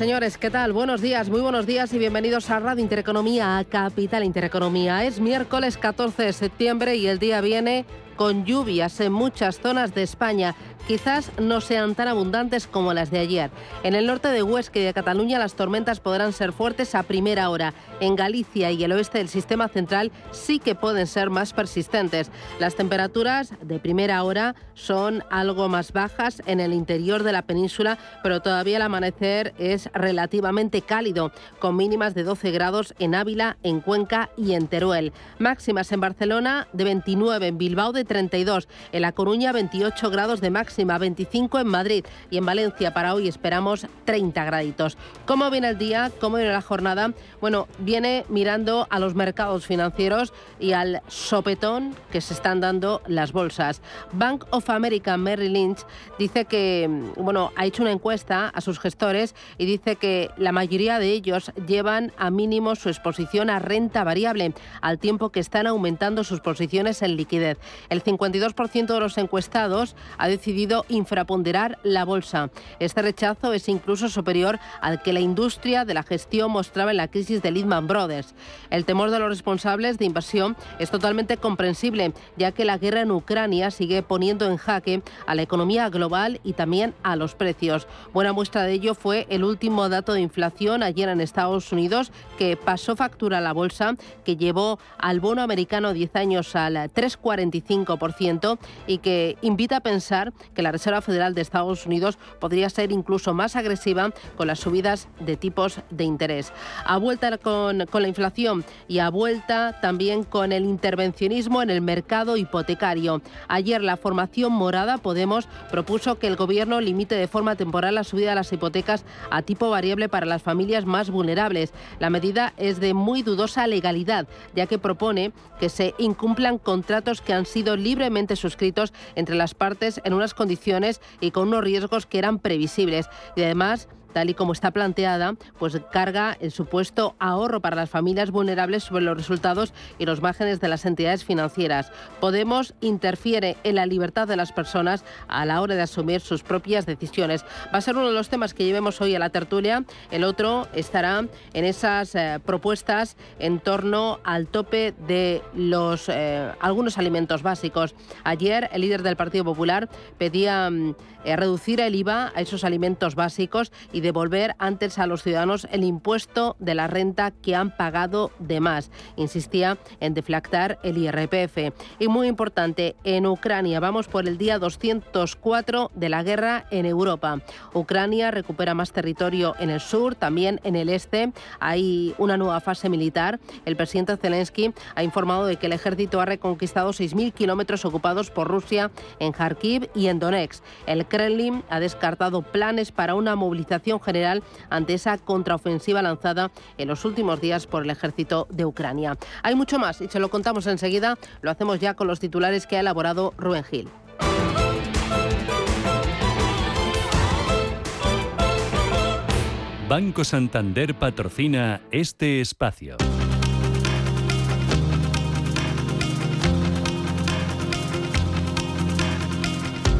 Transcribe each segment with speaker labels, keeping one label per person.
Speaker 1: Señores, ¿qué tal? Buenos días, muy buenos días y bienvenidos a Radio Intereconomía, a Capital Intereconomía. Es miércoles 14 de septiembre y el día viene con lluvias en muchas zonas de España. Quizás no sean tan abundantes como las de ayer. En el norte de Huesca y de Cataluña las tormentas podrán ser fuertes a primera hora. En Galicia y el oeste del sistema central sí que pueden ser más persistentes. Las temperaturas de primera hora son algo más bajas en el interior de la península, pero todavía el amanecer es relativamente cálido, con mínimas de 12 grados en Ávila, en Cuenca y en Teruel. Máximas en Barcelona de 29, en Bilbao de 32, en La Coruña 28 grados de máxima, 25 en Madrid y en Valencia para hoy esperamos 30 graditos. ¿Cómo viene el día? ¿Cómo viene la jornada? Bueno, viene mirando a los mercados financieros y al sopetón que se están dando las bolsas. Bank of America Merrill Lynch dice que, bueno, ha hecho una encuesta a sus gestores y dice que la mayoría de ellos llevan a mínimo su exposición a renta variable, al tiempo que están aumentando sus posiciones en liquidez. El 52% de los encuestados ha decidido infraponderar la bolsa. Este rechazo es incluso superior al que la industria de la gestión mostraba en la crisis de Lehman Brothers. El temor de los responsables de invasión es totalmente comprensible, ya que la guerra en Ucrania sigue poniendo en jaque a la economía global y también a los precios. Buena muestra de ello fue el último dato de inflación ayer en Estados Unidos, que pasó factura a la bolsa, que llevó al bono americano 10 años al 3,45 y que invita a pensar que la Reserva Federal de Estados Unidos podría ser incluso más agresiva con las subidas de tipos de interés. A vuelta con, con la inflación y a vuelta también con el intervencionismo en el mercado hipotecario. Ayer la formación morada Podemos propuso que el gobierno limite de forma temporal la subida de las hipotecas a tipo variable para las familias más vulnerables. La medida es de muy dudosa legalidad, ya que propone que se incumplan contratos que han sido libremente suscritos entre las partes en unas condiciones y con unos riesgos que eran previsibles. Y además tal y como está planteada, pues carga el supuesto ahorro para las familias vulnerables sobre los resultados y los márgenes de las entidades financieras. Podemos interfiere en la libertad de las personas a la hora de asumir sus propias decisiones. Va a ser uno de los temas que llevemos hoy a la tertulia. El otro estará en esas eh, propuestas en torno al tope de los eh, algunos alimentos básicos. Ayer el líder del Partido Popular pedía mm, eh, reducir el IVA a esos alimentos básicos y devolver antes a los ciudadanos el impuesto de la renta que han pagado de más. Insistía en deflactar el IRPF. Y muy importante, en Ucrania vamos por el día 204 de la guerra en Europa. Ucrania recupera más territorio en el sur, también en el este. Hay una nueva fase militar. El presidente Zelensky ha informado de que el ejército ha reconquistado 6.000 kilómetros ocupados por Rusia en Kharkiv y en Donetsk. El Kremlin ha descartado planes para una movilización general ante esa contraofensiva lanzada en los últimos días por el ejército de Ucrania. Hay mucho más y se lo contamos enseguida. Lo hacemos ya con los titulares que ha elaborado Rubén Gil.
Speaker 2: Banco Santander patrocina este espacio.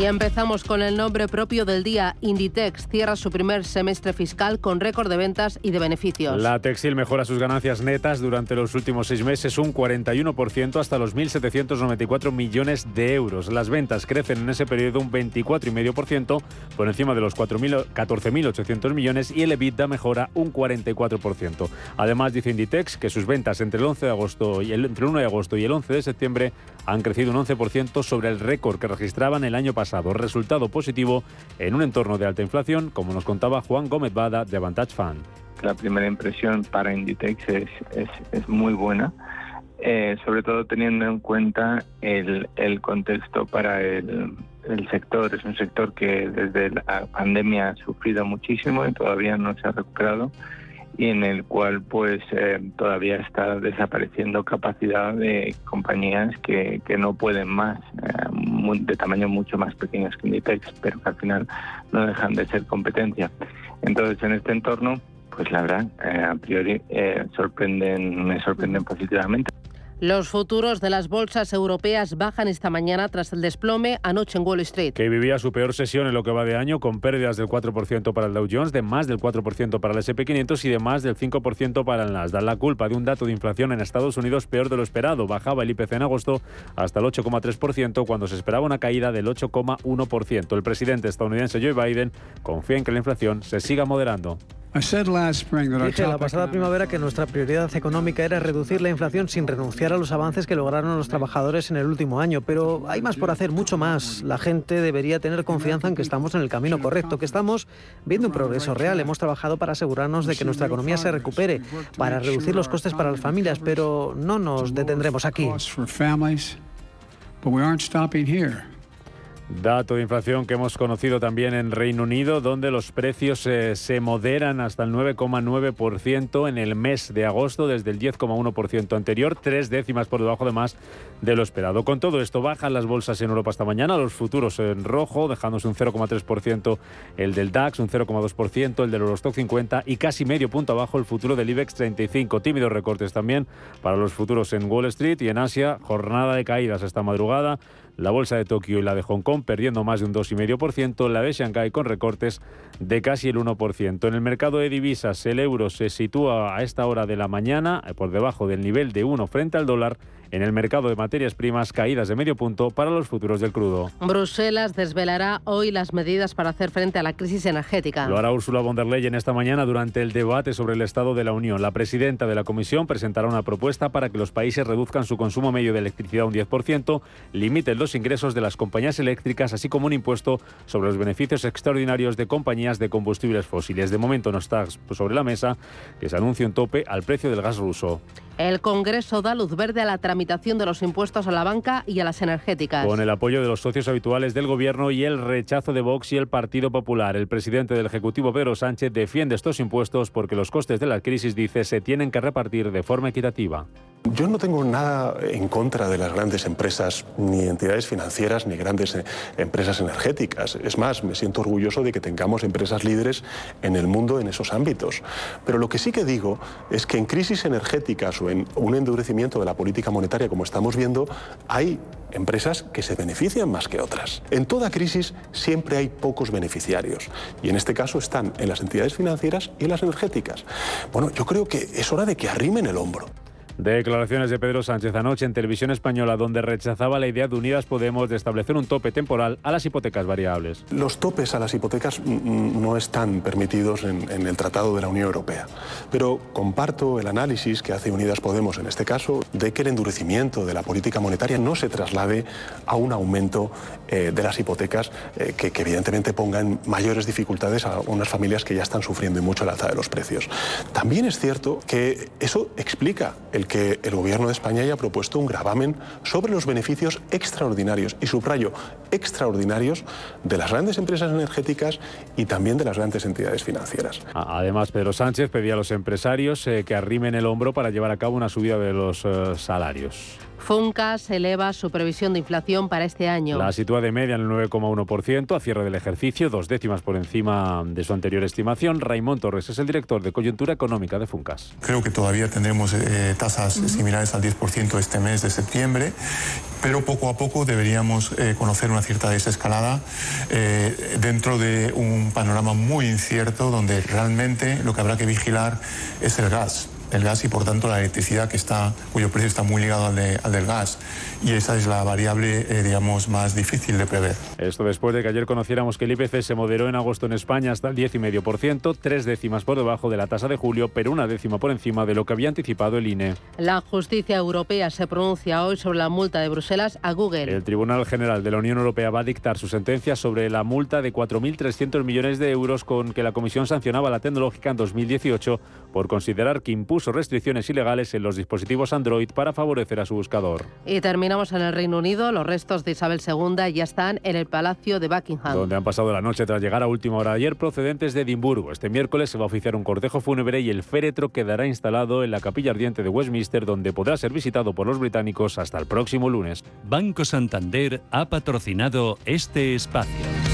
Speaker 1: Y empezamos con el nombre propio del día. Inditex cierra su primer semestre fiscal con récord de ventas y de beneficios.
Speaker 3: La textil mejora sus ganancias netas durante los últimos seis meses un 41% hasta los 1.794 millones de euros. Las ventas crecen en ese periodo un 24,5% por encima de los 14.800 millones y el EBITDA mejora un 44%. Además, dice Inditex que sus ventas entre el 11 de agosto y el, entre el 1 de agosto y el 11 de septiembre han crecido un 11% sobre el récord que registraban el año pasado Resultado positivo en un entorno de alta inflación, como nos contaba Juan Gómez Bada de Vantage Fund.
Speaker 4: La primera impresión para Inditex es, es, muy buena, eh, sobre todo teniendo en cuenta el, el contexto para el, el sector es un sector que desde la pandemia ha sufrido muchísimo y todavía no se ha recuperado y en el cual pues eh, todavía está desapareciendo capacidad de compañías que, que no pueden más, eh, de tamaño mucho más pequeños que Inditex, pero que al final no dejan de ser competencia. Entonces en este entorno, pues la verdad, eh, a priori sorprenden, me sorprenden positivamente.
Speaker 1: Los futuros de las bolsas europeas bajan esta mañana tras el desplome anoche en Wall Street.
Speaker 3: Que vivía su peor sesión en lo que va de año con pérdidas del 4% para el Dow Jones, de más del 4% para el SP500 y de más del 5% para el Nasdaq. La culpa de un dato de inflación en Estados Unidos peor de lo esperado. Bajaba el IPC en agosto hasta el 8,3% cuando se esperaba una caída del 8,1%. El presidente estadounidense Joe Biden confía en que la inflación se siga moderando.
Speaker 5: Dije la pasada primavera que nuestra prioridad económica era reducir la inflación sin renunciar a los avances que lograron los trabajadores en el último año, pero hay más por hacer, mucho más. La gente debería tener confianza en que estamos en el camino correcto, que estamos viendo un progreso real. Hemos trabajado para asegurarnos de que nuestra economía se recupere, para reducir los costes para las familias, pero no nos detendremos aquí.
Speaker 3: Dato de inflación que hemos conocido también en Reino Unido, donde los precios eh, se moderan hasta el 9,9% en el mes de agosto, desde el 10,1% anterior, tres décimas por debajo de más de lo esperado. Con todo esto, bajan las bolsas en Europa esta mañana, los futuros en rojo, dejándose un 0,3% el del DAX, un 0,2% el del Eurostock 50 y casi medio punto abajo el futuro del IBEX 35. Tímidos recortes también para los futuros en Wall Street y en Asia, jornada de caídas esta madrugada la bolsa de Tokio y la de Hong Kong perdiendo más de un 2,5%, la de Shanghái con recortes de casi el 1%. En el mercado de divisas, el euro se sitúa a esta hora de la mañana eh, por debajo del nivel de 1 frente al dólar en el mercado de materias primas caídas de medio punto para los futuros del crudo.
Speaker 1: Bruselas desvelará hoy las medidas para hacer frente a la crisis energética.
Speaker 3: Lo hará Ursula von der Leyen esta mañana durante el debate sobre el estado de la Unión. La presidenta de la Comisión presentará una propuesta para que los países reduzcan su consumo medio de electricidad un 10%, limiten los ingresos de las compañías eléctricas, así como un impuesto sobre los beneficios extraordinarios de compañías de combustibles fósiles. De momento no está sobre la mesa que se anuncie un tope al precio del gas ruso.
Speaker 1: El Congreso da luz verde a la tramitación de los impuestos a la banca y a las energéticas.
Speaker 3: Con el apoyo de los socios habituales del Gobierno y el rechazo de Vox y el Partido Popular, el presidente del Ejecutivo, Pedro Sánchez, defiende estos impuestos porque los costes de la crisis, dice, se tienen que repartir de forma equitativa.
Speaker 6: Yo no tengo nada en contra de las grandes empresas, ni entidades financieras, ni grandes eh, empresas energéticas. Es más, me siento orgulloso de que tengamos empresas líderes en el mundo en esos ámbitos. Pero lo que sí que digo es que en crisis energéticas o en un endurecimiento de la política monetaria, como estamos viendo, hay empresas que se benefician más que otras. En toda crisis siempre hay pocos beneficiarios y en este caso están en las entidades financieras y en las energéticas. Bueno, yo creo que es hora de que arrimen el hombro.
Speaker 3: Declaraciones de Pedro Sánchez anoche en televisión española donde rechazaba la idea de Unidas Podemos de establecer un tope temporal a las hipotecas variables.
Speaker 6: Los topes a las hipotecas no están permitidos en, el Tratado de la Unión Europea, pero comparto el análisis que hace Unidas Podemos en este caso de que el endurecimiento de la política monetaria no se traslade a un aumento eh, de las hipotecas eh, que, que, evidentemente pongan mayores dificultades a unas familias que ya están sufriendo mucho el alza de los precios. También es cierto que eso explica el que el Gobierno de España haya propuesto un gravamen sobre los beneficios extraordinarios, y subrayo, extraordinarios, de las grandes empresas energéticas y también de las grandes entidades financieras.
Speaker 3: Además, Pedro Sánchez pedía a los empresarios eh, que arrimen el hombro para llevar a cabo una subida de los eh, salarios.
Speaker 1: Funcas eleva su previsión de inflación para este año.
Speaker 3: La sitúa de media en el 9,1% a cierre del ejercicio, dos décimas por encima de su anterior estimación. Raymond Torres es el director de coyuntura económica de Funcas.
Speaker 7: Creo que todavía tendremos eh, tasas similares al 10% este mes de septiembre pero poco a poco deberíamos eh, conocer una cierta desescalada eh, dentro de un panorama muy incierto donde realmente lo que habrá que vigilar es el gas el gas y por tanto la electricidad que está, cuyo precio está muy ligado al, del gas. Y esa es la variable, eh, digamos, más difícil de prever.
Speaker 3: Esto después de que ayer conociéramos que el IPC se moderó en agosto en España hasta el 10,5%, tres décimas por debajo de la tasa de julio, pero una décima por encima de lo que había anticipado el INE.
Speaker 1: La justicia europea se pronuncia hoy sobre la multa de Bruselas a Google.
Speaker 3: El Tribunal General de la Unión Europea va a dictar su sentencia sobre la multa de 4.300 millones de euros con que la Comisión sancionaba la tecnológica en 2018 por considerar que impuso impuso restricciones ilegales en los dispositivos Android para favorecer a su buscador.
Speaker 1: Y terminamos en el Reino Unido. Los restos de Isabel II ya están en el Palacio de Buckingham.
Speaker 3: Donde han pasado la noche tras llegar a última hora ayer procedentes de Edimburgo. Este miércoles se va a oficiar un cortejo fúnebre y el féretro quedará instalado en la capilla ardiente de Westminster, donde podrá ser visitado por los británicos hasta el próximo lunes.
Speaker 2: Banco Santander ha patrocinado este espacio.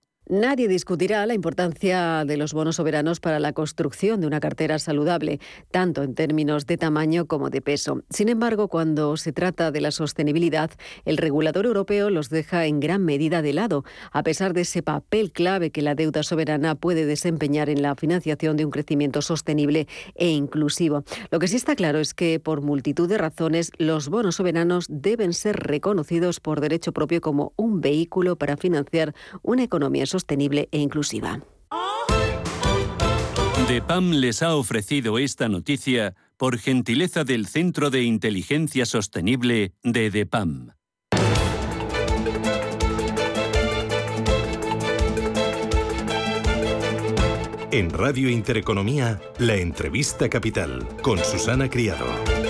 Speaker 8: Nadie discutirá la importancia de los bonos soberanos para la construcción de una cartera saludable, tanto en términos de tamaño como de peso. Sin embargo, cuando se trata de la sostenibilidad, el regulador europeo los deja en gran medida de lado, a pesar de ese papel clave que la deuda soberana puede desempeñar en la financiación de un crecimiento sostenible e inclusivo. Lo que sí está claro es que, por multitud de razones, los bonos soberanos deben ser reconocidos por derecho propio como un vehículo para financiar una economía sostenible e inclusiva.
Speaker 2: DEPAM les ha ofrecido esta noticia por gentileza del Centro de Inteligencia Sostenible de DEPAM.
Speaker 9: En Radio Intereconomía, la entrevista capital con Susana Criado.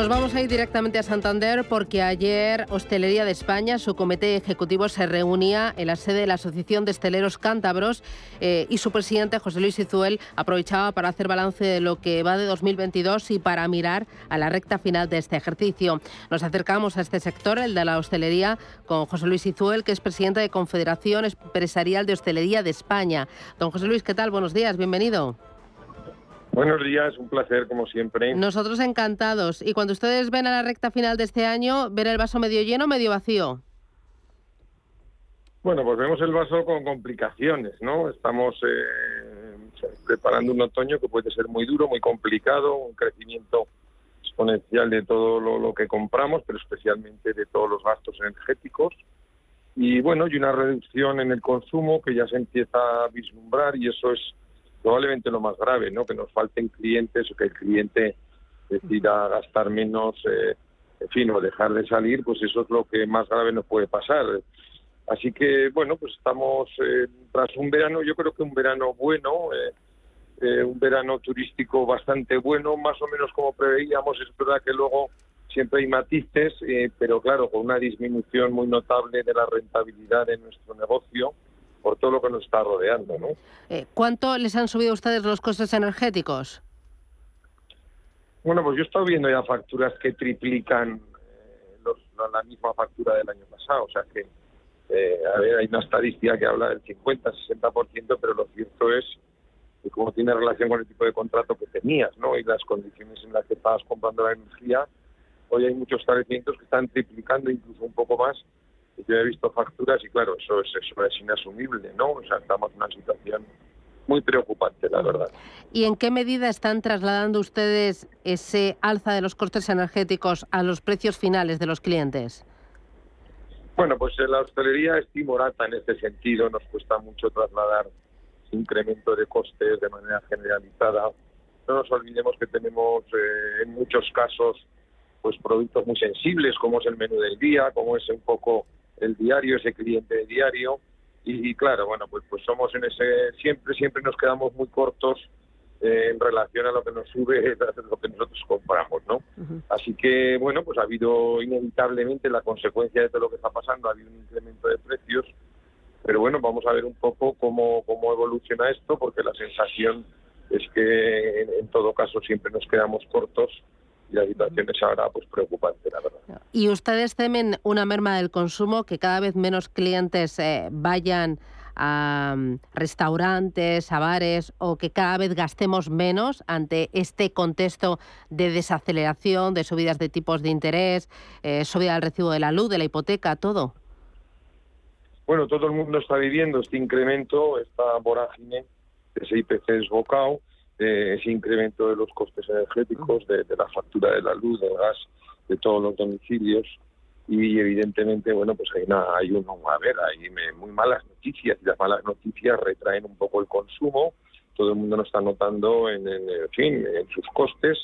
Speaker 1: Nos vamos a ir directamente a Santander porque ayer Hostelería de España, su comité ejecutivo, se reunía en la sede de la Asociación de Hosteleros Cántabros eh, y su presidente, José Luis Izuel, aprovechaba para hacer balance de lo que va de 2022 y para mirar a la recta final de este ejercicio. Nos acercamos a este sector, el de la hostelería, con José Luis Izuel, que es presidente de Confederación Empresarial de Hostelería de España. Don José Luis, ¿qué tal? Buenos días, bienvenido.
Speaker 10: Buenos días, un placer como siempre.
Speaker 1: Nosotros encantados. Y cuando ustedes ven a la recta final de este año, ¿ver el vaso medio lleno o medio vacío?
Speaker 10: Bueno, pues vemos el vaso con complicaciones, ¿no? Estamos eh, preparando un otoño que puede ser muy duro, muy complicado, un crecimiento exponencial de todo lo, lo, que compramos, pero especialmente de todos los gastos energéticos. y bueno, y una reducción en el consumo que ya se empieza a vislumbrar y eso es probablemente lo más grave, ¿no? Que nos falten clientes o que el cliente decida gastar menos, eh, en fin, o dejar de salir, pues eso es lo que más grave nos puede pasar. Así que, bueno, pues estamos eh, tras un verano, yo creo que un verano bueno, eh, un verano turístico bastante bueno, más o menos como preveíamos. Es verdad que luego siempre hay matices, pero claro, con una disminución muy notable de la rentabilidad de nuestro negocio por todo lo que nos está rodeando. ¿no?
Speaker 1: ¿Cuánto les han subido a ustedes los costes energéticos?
Speaker 10: Bueno, pues yo he estado viendo ya facturas que triplican eh, los, la misma factura del año pasado. O sea que, eh, a ver, hay una estadística que habla del 50-60%, pero lo cierto es que como tiene relación con el tipo de contrato que tenías, ¿no? Y las condiciones en las que estabas comprando la energía, hoy hay muchos establecimientos que están triplicando incluso un poco más. Yo he visto facturas y claro, eso es, eso es inasumible, ¿no? O sea, estamos en una situación muy preocupante, la verdad.
Speaker 1: ¿Y en qué medida están trasladando ustedes ese alza de los costes energéticos a los precios finales de los clientes?
Speaker 10: Bueno, pues la hostelería es timorata en este sentido. Nos cuesta mucho trasladar incremento de costes de manera generalizada. No nos olvidemos que tenemos eh, en muchos casos pues productos muy sensibles como es el menú del día, como es un poco el diario, ese cliente de diario y, claro, bueno, pues, pues somos en ese, siempre, siempre nos quedamos muy cortos eh, en relación a lo que nos sube lo que nosotros compramos, ¿no? Así que, bueno, pues ha habido inevitablemente la consecuencia de todo lo que está pasando, ha habido un incremento de precios, pero bueno, vamos a ver un poco cómo, cómo evoluciona esto, porque la sensación es que en todo caso siempre nos quedamos cortos y la situación es ahora pues preocupante, la verdad.
Speaker 1: ¿Y ustedes temen una merma del consumo, que cada vez menos clientes eh, vayan a mm, restaurantes, a bares o que cada vez gastemos menos ante este contexto de desaceleración, de subidas de tipos de interés, eh, subida del recibo de la luz, de la hipoteca, todo?
Speaker 10: Bueno, todo el mundo está viviendo este incremento, esta vorágine, ese IPC desbocado ese incremento de los costes energéticos, de, la factura de la luz, del gas, de todos los domicilios. Y evidentemente, bueno, pues hay, una, hay uno, a ver, hay muy malas noticias. Y las malas noticias retraen un poco el consumo, todo el mundo lo está notando en, en, fin, en sus costes.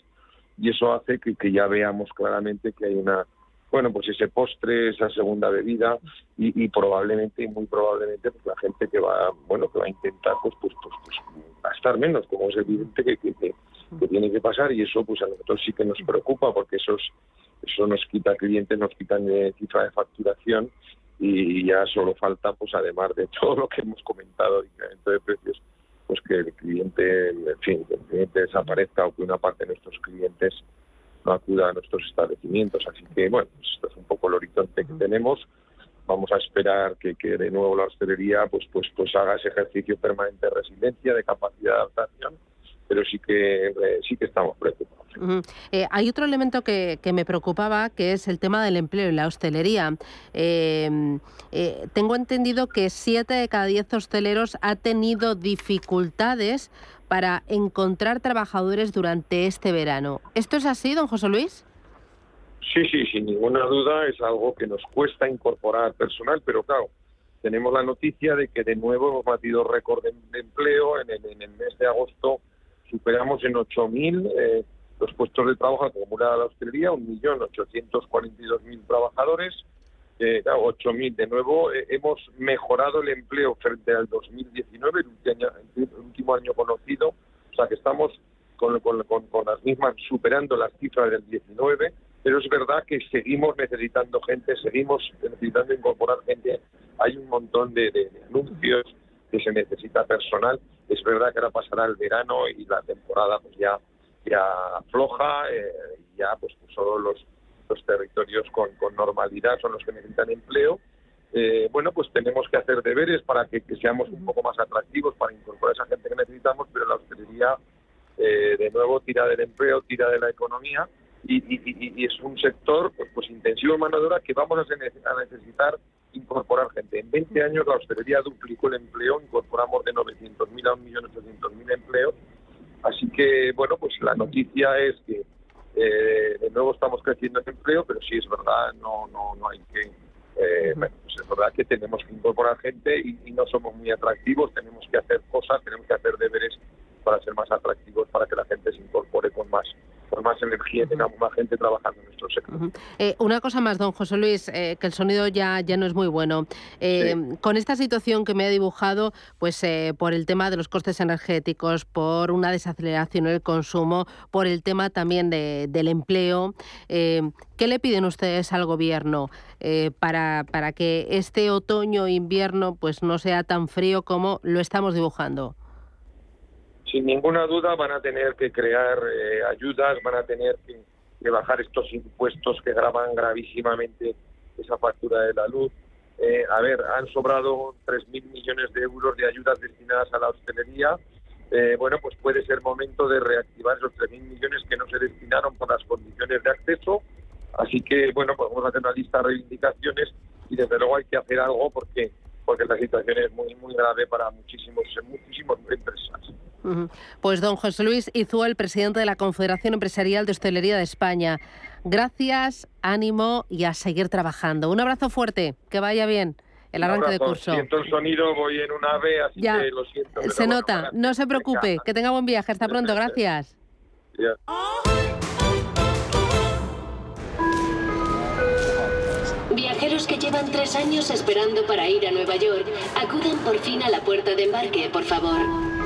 Speaker 10: Y eso hace que ya veamos claramente que hay una bueno, pues ese postre, esa segunda bebida y, probablemente, muy probablemente, pues la gente que va, bueno, que va a intentar, pues, pues, pues, pues gastar menos, como es evidente que, tiene que pasar y eso, pues a nosotros sí que nos preocupa porque eso, eso nos quita clientes, nos quitan de cifra de facturación y ya solo falta, pues además de todo lo que hemos comentado, incremento de precios, pues que el cliente, en fin, que el cliente desaparezca o que una parte de nuestros clientes no acuda a nuestros establecimientos. Así que, bueno, pues esto es un poco el horizonte que tenemos. Vamos a esperar que, que de nuevo la hostelería pues, pues, pues haga ese ejercicio permanente de resiliencia, de capacidad de adaptación, pero sí que, eh, sí que estamos preocupados.
Speaker 1: Eh, hay otro elemento que, que, me preocupaba, que es el tema del empleo en la hostelería. Eh, tengo entendido que siete de cada diez hosteleros ha tenido dificultades para encontrar trabajadores durante este verano. ¿Esto es así, don José Luis?
Speaker 10: Sí, sí, sin ninguna duda es algo que nos cuesta incorporar personal, pero claro, tenemos la noticia de que de nuevo hemos batido récord de, empleo. En el, en el, mes de agosto superamos en 8.000 eh, los puestos de trabajo acumulada de la hostelería, 1.842.000 trabajadores eh, 8.000. De nuevo, eh, hemos mejorado el empleo frente al 2019, el año, conocido. O sea que estamos con, con, con, las mismas superando las cifras del 19, pero es verdad que seguimos necesitando gente, seguimos necesitando incorporar gente. Hay un montón de, anuncios que se necesita personal. Es verdad que ahora pasará el verano y la temporada pues ya ya afloja, eh, ya pues, solo los los territorios con, normalidad son los que necesitan empleo. Eh, bueno, pues tenemos que hacer deberes para que, seamos un poco más atractivos para incorporar a esa gente que necesitamos, pero la hostelería, eh, de nuevo, tira del empleo, tira de la economía y, es un sector pues, pues intensivo en mano que vamos a, necesitar incorporar gente. En 20 años la hostelería duplicó el empleo, incorporamos de 900.000 a 1.800.000 empleos. Así que, bueno, pues la noticia es que eh, de nuevo estamos creciendo en empleo, pero sí es verdad, no, no, no hay que... Eh, bueno, pues es verdad que tenemos que incorporar gente y, y no somos muy atractivos, tenemos que hacer cosas, tenemos que hacer deberes para ser más atractivos, para que la gente se incorpore con más con más energía y tengamos más gente trabajando en nuestro sector.
Speaker 1: Eh, una cosa más, don José Luis, eh, que el sonido ya, ya no es muy bueno. Eh, con esta situación que me ha dibujado, pues por el tema de los costes energéticos, por una desaceleración en el consumo, por el tema también de, del empleo, ¿qué le piden ustedes al gobierno para, para que este otoño-invierno pues no sea tan frío como lo estamos dibujando?
Speaker 10: Sin ninguna duda van a tener que crear eh, ayudas, van a tener que, bajar estos impuestos que graban gravísimamente esa factura de la luz. Eh, a ver, han sobrado 3.000 millones de euros de ayudas destinadas a la hostelería. Eh, bueno, pues puede ser momento de reactivar esos 3.000 millones que no se destinaron por las condiciones de acceso. Así que, bueno, pues vamos a hacer una lista de reivindicaciones y desde luego hay que hacer algo porque porque la situación es muy muy grave para muchísimos muchísimos empresas.
Speaker 1: Pues don José Luis el presidente de la Confederación Empresarial de Hostelería de España. Gracias, ánimo y a seguir trabajando. Un abrazo fuerte, que vaya bien el arranque de curso.
Speaker 10: Siento el sonido, voy en un ave, así que lo siento.
Speaker 1: Se nota, no se preocupe, que tenga buen viaje. Hasta pronto, gracias.
Speaker 11: Viajeros que llevan tres años esperando para ir a Nueva York, acudan por fin a la puerta de embarque, por favor.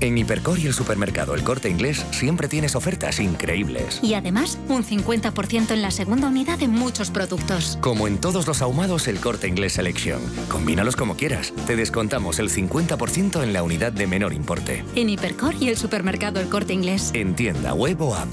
Speaker 12: En Hipercor y el supermercado El Corte Inglés siempre tienes ofertas increíbles.
Speaker 13: Y además, un 50% en la segunda unidad de muchos productos.
Speaker 12: Como en todos los ahumados El Corte Inglés Selección. Combínalos como quieras. Te descontamos el 50% en la unidad de menor importe.
Speaker 13: En Hipercor y el supermercado El Corte Inglés.
Speaker 12: En tienda web o app.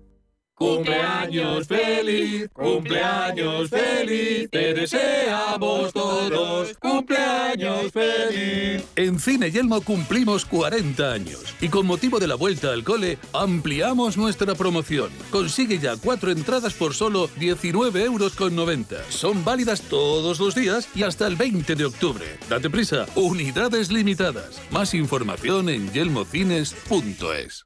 Speaker 14: Cumpleaños feliz, cumpleaños feliz, te deseamos todos, cumpleaños feliz.
Speaker 15: En Cine Yelmo cumplimos 40 años y con motivo de la vuelta al cole ampliamos nuestra promoción. Consigue ya cuatro entradas por solo 19,90 euros. Son válidas todos los días y hasta el 20 de octubre. Date prisa, unidades limitadas. Más información en yelmocines.es.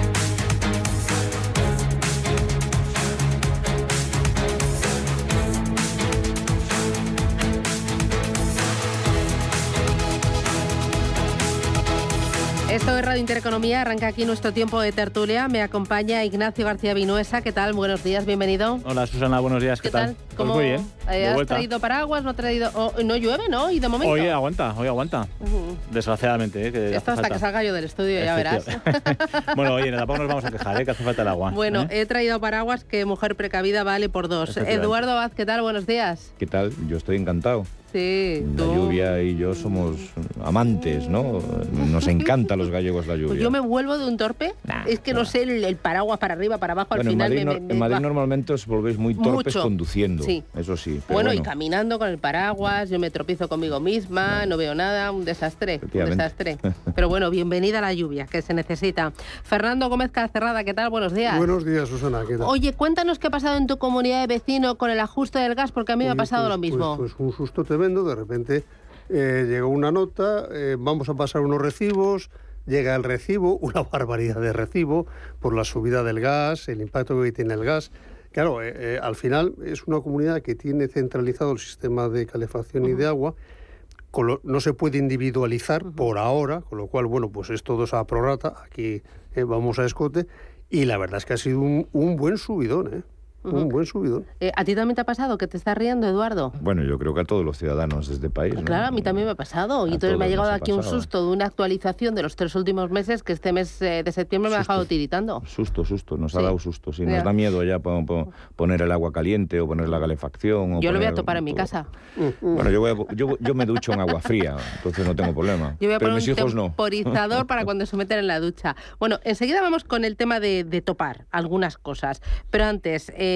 Speaker 1: Esto es Radio Intereconomía, arranca aquí nuestro tiempo de tertulia. Me acompaña Ignacio García Vinuesa. ¿Qué tal? Buenos días, bienvenido.
Speaker 3: Hola Susana, buenos días. ¿Qué, tal?
Speaker 1: Pues ¿Cómo, muy bien. Eh, ¿Has traído paraguas? ¿No ha traído? Oh, no llueve, ¿no? Y de momento.
Speaker 3: Hoy aguanta, hoy aguanta. Desgraciadamente. ¿eh?
Speaker 1: Que Esto hasta que salga yo del estudio, ya verás.
Speaker 3: bueno, oye, tampoco nos vamos a quejar, ¿eh? que hace falta el agua.
Speaker 1: Bueno,
Speaker 3: ¿eh?
Speaker 1: he traído paraguas que mujer precavida vale por dos. Eduardo Vaz, ¿qué tal? Buenos días.
Speaker 16: ¿Qué tal? Yo estoy encantado.
Speaker 1: Sí,
Speaker 17: La lluvia y yo somos amantes, ¿no? Nos encanta a los gallegos la lluvia.
Speaker 1: Pues yo me vuelvo de un torpe. es que no sé el, paraguas para arriba, para abajo, al final
Speaker 17: en Madrid,
Speaker 1: me,
Speaker 17: en Madrid normalmente os volvéis muy torpes conduciendo. Sí. Eso sí.
Speaker 1: bueno, y caminando con el paraguas, yo me tropiezo conmigo misma, no, veo nada, un desastre. Un desastre. Pero bueno, bienvenida a la lluvia, que se necesita. Fernando Gómez Calcerrada, ¿qué tal? Buenos días.
Speaker 16: Buenos días, Susana. ¿qué tal?
Speaker 1: Oye, cuéntanos qué ha pasado en tu comunidad de vecinos con el ajuste del gas, porque a mí me ha pasado
Speaker 16: pues,
Speaker 1: lo mismo.
Speaker 16: Pues, pues, un susto tremendo, de repente eh, llegó una nota, eh, vamos a pasar unos recibos, llega el recibo, una barbaridad de recibo por la subida del gas, el impacto que tiene el gas. Claro, eh, al final es una comunidad que tiene centralizado el sistema de calefacción y de agua, no se puede individualizar por ahora, con lo cual, bueno, pues es todo esa prorata, aquí vamos a escote, y la verdad es que ha sido un, un buen subidón, ¿eh? Un buen subidón.
Speaker 1: Eh, ¿A ti también te ha pasado que te estás riendo, Eduardo?
Speaker 17: Bueno, yo creo que a todos los ciudadanos de este país.
Speaker 1: Claro, a mí también me ha pasado. Y entonces me ha llegado aquí un susto de una actualización de los tres últimos meses que este mes eh, de septiembre me ha dejado tiritando.
Speaker 17: Susto, susto, nos ha dado susto. Si nos da miedo ya poner el agua caliente o poner la calefacción.
Speaker 1: yo
Speaker 17: lo
Speaker 1: voy a topar en mi casa.
Speaker 16: Bueno,
Speaker 17: yo, yo, me ducho en agua fría, entonces no tengo problema.
Speaker 1: Yo voy a
Speaker 17: Pero
Speaker 1: poner
Speaker 17: mis
Speaker 1: un
Speaker 17: hijos no.
Speaker 1: temporizador para cuando se meten en la ducha. Bueno, enseguida vamos con el tema de, topar algunas cosas. Pero antes, eh,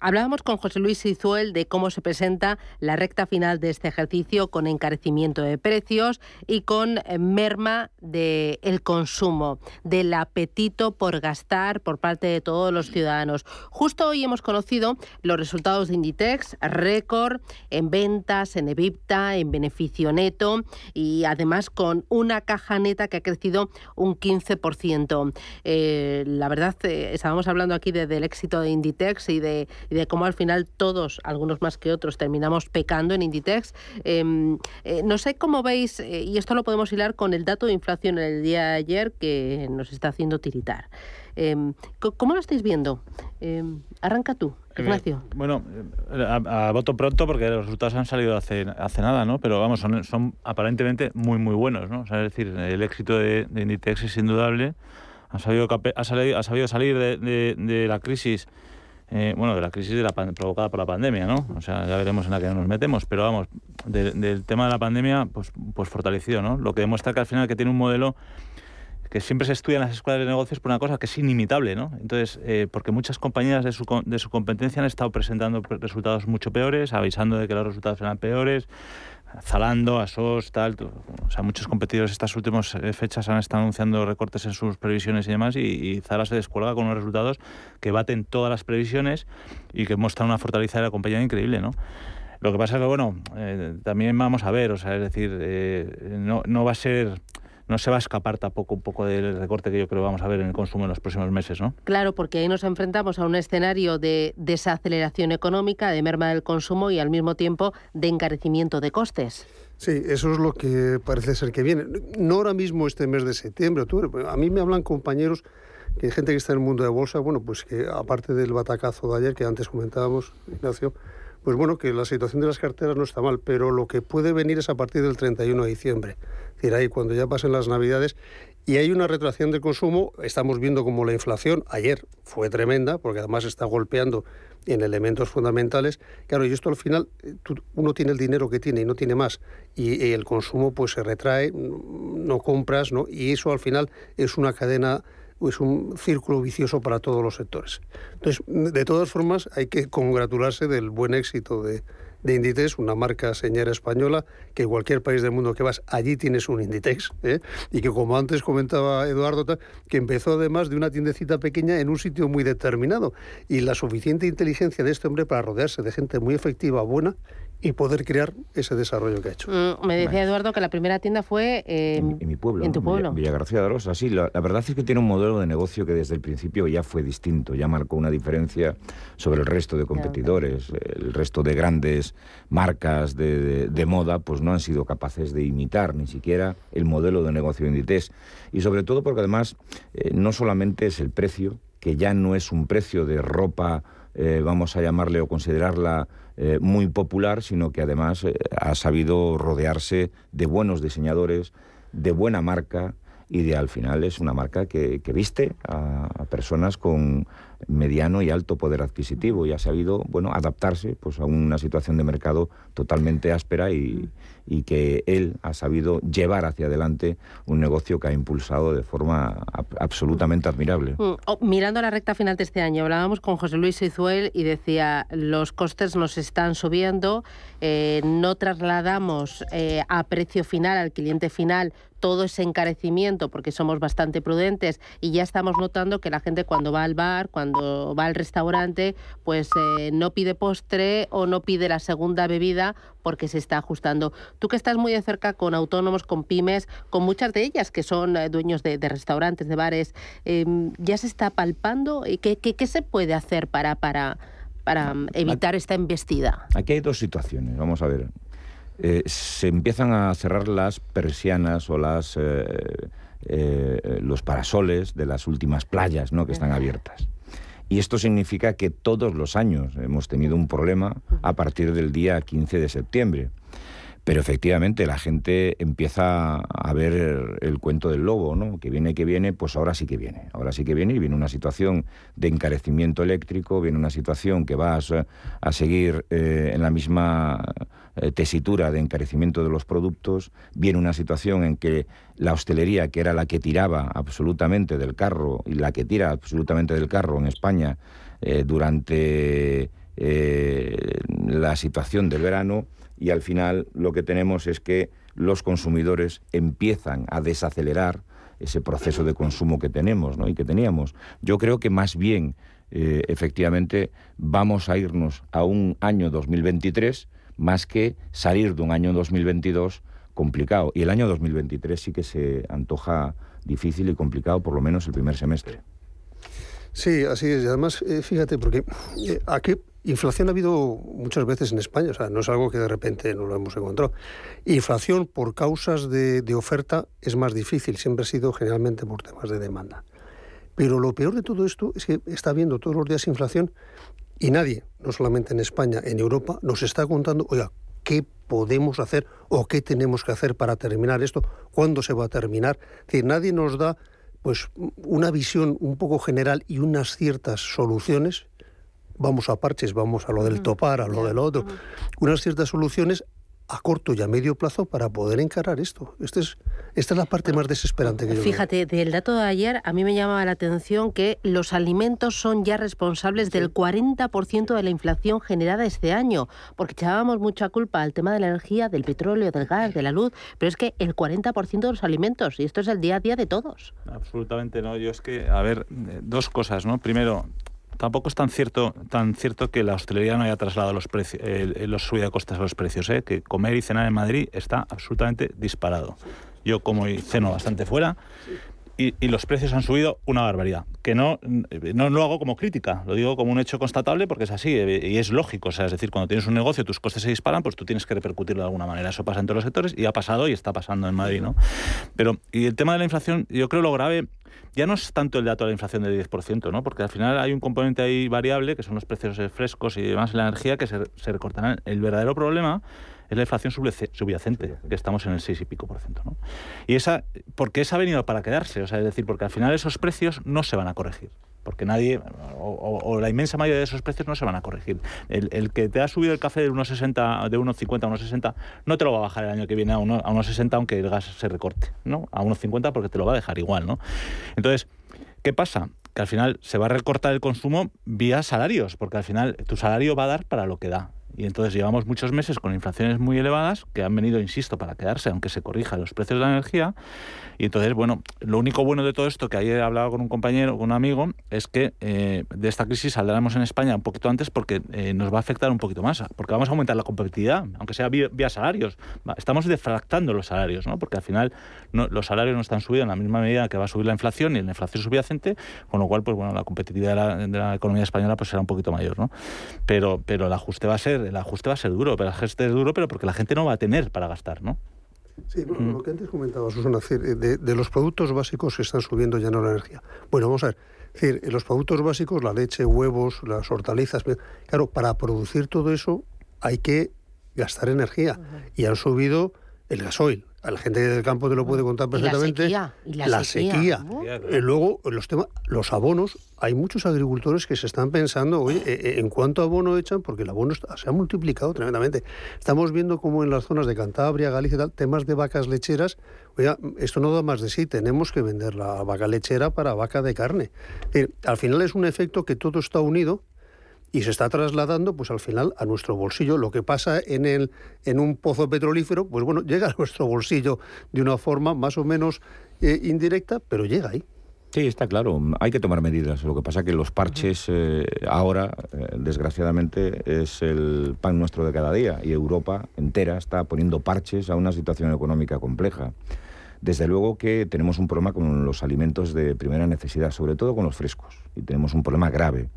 Speaker 1: Hablábamos con José Luis Izuel de cómo se presenta la recta final de este ejercicio con encarecimiento de precios y con eh, merma del el consumo, del apetito por gastar por parte de todos los ciudadanos. Justo hoy hemos conocido los resultados de Inditex, récord en ventas, en EBITDA, en beneficio neto y además con una caja neta que ha crecido un 15%. Eh, la verdad, eh, estábamos hablando aquí del éxito de Inditex y de, de cómo al final todos, algunos más que otros, terminamos pecando en Inditex. Em, eh, no sé cómo veis, eh, y esto lo podemos hilar con el dato de inflación el día de ayer que nos está haciendo tiritar. Em, ¿Cómo lo estáis viendo? Em, arranca tú, Ignacio.
Speaker 18: bueno, a, voto pronto porque los resultados han salido hace, hace nada, ¿no? Pero vamos, son, son aparentemente muy, muy buenos, ¿no? es decir, el éxito de, Inditex es indudable. Ha sabido, ha salido, ha sabido salir de, de la crisis eh, bueno, de la crisis de la provocada por la pandemia, ¿no? O sea, ya veremos en la que nos metemos, pero vamos, del tema de la pandemia, pues, pues fortalecido, ¿no? Lo que demuestra que al final que tiene un modelo que siempre se estudia en las escuelas de negocios por una cosa que es inimitable, ¿no? Entonces, eh, porque muchas compañías de su, de su competencia han estado presentando resultados mucho peores, avisando de que los resultados eran peores, Zalando, Asos, tal, o sea, muchos competidores estas últimas eh, fechas han estado anunciando recortes en sus previsiones y demás, y, Zara se descuelga con unos resultados que baten todas las previsiones y que muestran una fortaleza de la compañía increíble, ¿no? Lo que pasa es que, bueno, eh, también vamos a ver, o sea, es decir, eh, no, no va a ser no se va a escapar tampoco un poco del recorte que yo creo que vamos a ver en el consumo en los próximos meses, ¿no?
Speaker 1: Claro, porque ahí nos enfrentamos a un escenario de desaceleración económica, de merma del consumo y al mismo tiempo de encarecimiento de costes.
Speaker 16: Sí, eso es lo que parece ser que viene. No ahora mismo este mes de septiembre, a mí me hablan compañeros que hay gente que está en el mundo de bolsa, bueno, pues que aparte del batacazo de ayer que antes comentábamos, Ignacio, pues bueno, que la situación de las carteras no está mal, pero lo que puede venir es a partir del 31 de diciembre. Es ahí cuando ya pasen las Navidades y hay una retracción de consumo, estamos viendo como la inflación ayer fue tremenda, porque además está golpeando en elementos fundamentales. Claro, y esto al final, uno tiene el dinero que tiene y no tiene más, y, y el consumo pues se retrae, no compras, ¿no? Y eso al final es una cadena es un círculo vicioso para todos los sectores. Entonces, de todas formas, hay que congratularse del buen éxito de, Inditex, una marca señera española, que cualquier país del mundo que vas, allí tienes un Inditex, ¿eh? y que como antes comentaba Eduardo, que empezó además de una tiendecita pequeña en un sitio muy determinado, y la suficiente inteligencia de este hombre para rodearse de gente muy efectiva, buena, y poder crear ese desarrollo que ha hecho.
Speaker 1: Mm, me decía Eduardo que la primera tienda fue
Speaker 17: en, mi pueblo,
Speaker 1: en tu pueblo.
Speaker 17: Villagarcía de Rosa. Sí, la, verdad es que tiene un modelo de negocio que desde el principio ya fue distinto, ya marcó una diferencia sobre el resto de competidores. El resto de grandes marcas de, moda pues no han sido capaces de imitar ni siquiera el modelo de negocio de Inditex. Y sobre todo porque además eh, no solamente es el precio, que ya no es un precio de ropa, eh, vamos a llamarle o considerarla eh, muy popular, sino que además eh, ha sabido rodearse de buenos diseñadores, de buena marca y de al final es una marca que, viste a, personas con mediano y alto poder adquisitivo y ha sabido bueno adaptarse pues a una situación de mercado totalmente áspera y, y que él ha sabido llevar hacia adelante un negocio que ha impulsado de forma absolutamente admirable.
Speaker 1: Mm, oh, mirando la recta final de este año, hablábamos con José Luis Izuel y decía, los costes nos están subiendo, eh, no trasladamos eh, a precio final, al cliente final, todo ese encarecimiento porque somos bastante prudentes y ya estamos notando que la gente cuando va al bar, cuando va al restaurante, pues eh, no pide postre o no pide la segunda bebida porque se está ajustando. Tú que estás muy de cerca con autónomos, con pymes, con muchas de ellas que son eh, dueños de, restaurantes, de bares, em, ¿ya se está palpando? ¿Qué, qué, qué se puede hacer para, para, para evitar esta embestida?
Speaker 17: Aquí hay dos situaciones, vamos a ver. Eh, se empiezan a cerrar las persianas o las, eh, eh, los parasoles de las últimas playas ¿no? que están abiertas. Y esto significa que todos los años hemos tenido un problema a partir del día 15 de septiembre. Pero efectivamente la gente empieza a ver el cuento del lobo, ¿no? Que viene, que viene, pues ahora sí que viene. Ahora sí que viene y viene una situación de encarecimiento eléctrico, viene una situación que va a, seguir eh, en la misma eh, tesitura de encarecimiento de los productos, viene una situación en que la hostelería, que era la que tiraba absolutamente del carro y la que tira absolutamente del carro en España eh, durante la situación del verano, y al final lo que tenemos es que los consumidores empiezan a desacelerar ese proceso de consumo que tenemos y que teníamos. Yo creo que más bien, eh, efectivamente, vamos a irnos a un año 2023 más que salir de un año 2022 complicado. Y el año 2023 sí que se antoja difícil y complicado, por lo menos el primer semestre.
Speaker 16: Sí, así es. Y además, eh, fíjate, porque eh, aquí Inflación ha habido muchas veces en España, o sea, no es algo que de repente no lo hemos encontrado. Inflación por causas de, oferta es más difícil, siempre ha sido generalmente por temas de demanda. Pero lo peor de todo esto es que está habiendo todos los días inflación y nadie, no solamente en España, en Europa, nos está contando, oiga, ¿qué podemos hacer o qué tenemos que hacer para terminar esto? ¿Cuándo se va a terminar? Es decir, nadie nos da pues una visión un poco general y unas ciertas soluciones vamos a parches, vamos a lo del topar, a lo del otro, unas ciertas soluciones a corto y a medio plazo para poder encarar esto. Este es, esta es la parte más desesperante que yo
Speaker 1: Fíjate, del dato de ayer a mí me llamaba la atención que los alimentos son ya responsables del 40% de la inflación generada este año, porque echábamos mucha culpa al tema de la energía, del petróleo, del gas, de la luz, pero es que el 40% de los alimentos, y esto es el día a día de todos.
Speaker 18: Absolutamente no. Yo es que, a ver, eh, dos cosas, ¿no? Primero, tampoco es tan cierto, tan cierto que la hostelería no haya trasladado los precios, los subida de costas a los precios, ¿eh? que comer y cenar en Madrid está absolutamente disparado. Yo como y ceno bastante fuera y, los precios han subido una barbaridad. Que no, no lo hago como crítica, lo digo como un hecho constatable porque es así eh, y es lógico. O sea, es decir, cuando tienes un negocio, tus costes se disparan, pues tú tienes que repercutirlo de alguna manera. Eso pasa en todos los sectores y ha pasado y está pasando en Madrid, ¿no? Pero, y el tema de la inflación, yo creo lo grave ya no es tanto el dato de la inflación del 10%, ¿no? porque al final hay un componente ahí variable, que son los precios frescos y demás, la energía, que se, se recortarán. El verdadero problema es la inflación subyacente, que estamos en el 6 y pico por ciento. ¿no? Y esa, ¿por qué esa ha venido para quedarse? O sea, es decir, porque al final esos precios no se van a corregir porque nadie, o, la inmensa mayoría de esos precios no se van a corregir. El, que te ha subido el café de 1,60 de 1,50 a 1,60 no te lo va a bajar el año que viene a 1,60 aunque el gas se recorte, ¿no? A 1,50 porque te lo va a dejar igual, ¿no? Entonces, ¿qué pasa? Que al final se va a recortar el consumo vía salarios, porque al final tu salario va a dar para lo que da. Y entonces llevamos muchos meses con inflaciones muy elevadas que han venido, insisto, para quedarse, aunque se corrijan los precios de la energía. Y entonces, bueno, lo único bueno de todo esto, que ayer he hablado con un compañero, con un amigo, es que eh, de esta crisis saldremos en España un poquito antes porque eh, nos va a afectar un poquito más, porque vamos a aumentar la competitividad, aunque sea vía, salarios. Estamos defractando los salarios, ¿no? porque al final no, los salarios no están subidos en la misma medida que va a subir la inflación y la inflación subyacente, con lo cual, pues bueno, la competitividad de la, economía española pues será un poquito mayor. ¿no? Pero, pero el ajuste va a ser el ajuste va a ser duro, pero el ajuste es duro, pero porque la gente no va a tener para gastar, ¿no?
Speaker 16: Sí, mm. lo que antes comentaba Susana, de, de, los productos básicos que están subiendo ya no la energía. Bueno, vamos a ver. Es decir, los productos básicos, la leche, huevos, las hortalizas, claro, para producir todo eso hay que gastar energía. Y han subido el gasoil, la gente del campo te lo puede contar perfectamente.
Speaker 1: Y la sequía. Y la,
Speaker 16: sequía. Eh, luego, los temas, los abonos, hay muchos agricultores que se están pensando, oye, eh, eh, ¿en cuánto abono echan? Porque el abono se ha multiplicado tremendamente. Estamos viendo como en las zonas de Cantabria, Galicia, tal, temas de vacas lecheras, oye, esto no da más de sí, tenemos que vender la vaca lechera para vaca de carne. al final es un efecto que todo está unido y se está trasladando pues al final a nuestro bolsillo. Lo que pasa en, el, en un pozo petrolífero, pues bueno, llega a nuestro bolsillo de una forma más o menos eh, indirecta, pero llega ahí.
Speaker 17: Sí, está claro. Hay que tomar medidas. Lo que pasa es que los parches eh, ahora, eh, desgraciadamente, es el pan nuestro de cada día y Europa entera está poniendo parches a una situación económica compleja. Desde luego que tenemos un problema con los alimentos de primera necesidad, sobre todo con los frescos, y tenemos un problema grave.